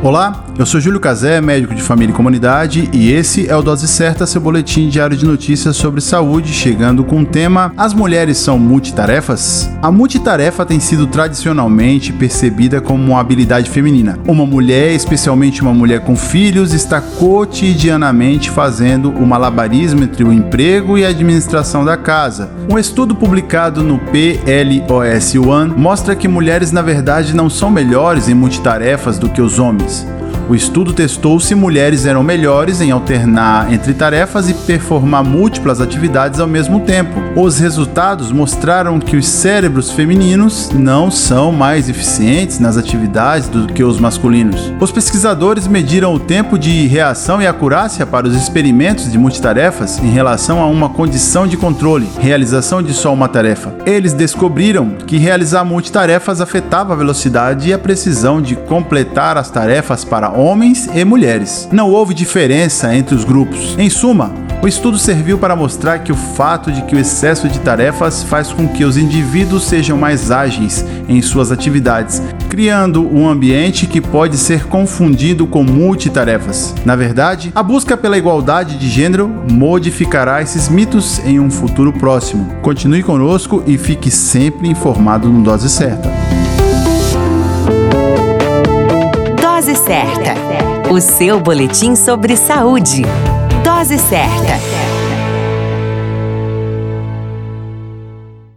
Olá, eu sou Júlio Cazé, médico de família e comunidade, e esse é o Dose Certa, seu boletim diário de notícias sobre saúde, chegando com o tema As mulheres são multitarefas? A multitarefa tem sido tradicionalmente percebida como uma habilidade feminina. Uma mulher, especialmente uma mulher com filhos, está cotidianamente fazendo o malabarismo entre o emprego e a administração da casa. Um estudo publicado no PLOS One mostra que mulheres na verdade não são melhores em multitarefas do que os homens. days. O estudo testou se mulheres eram melhores em alternar entre tarefas e performar múltiplas atividades ao mesmo tempo. Os resultados mostraram que os cérebros femininos não são mais eficientes nas atividades do que os masculinos. Os pesquisadores mediram o tempo de reação e acurácia para os experimentos de multitarefas em relação a uma condição de controle, realização de só uma tarefa. Eles descobriram que realizar multitarefas afetava a velocidade e a precisão de completar as tarefas para homens e mulheres. Não houve diferença entre os grupos. Em suma, o estudo serviu para mostrar que o fato de que o excesso de tarefas faz com que os indivíduos sejam mais ágeis em suas atividades, criando um ambiente que pode ser confundido com multitarefas. Na verdade, a busca pela igualdade de gênero modificará esses mitos em um futuro próximo. Continue conosco e fique sempre informado no Dose Certa. Seu boletim sobre saúde. Dose certa.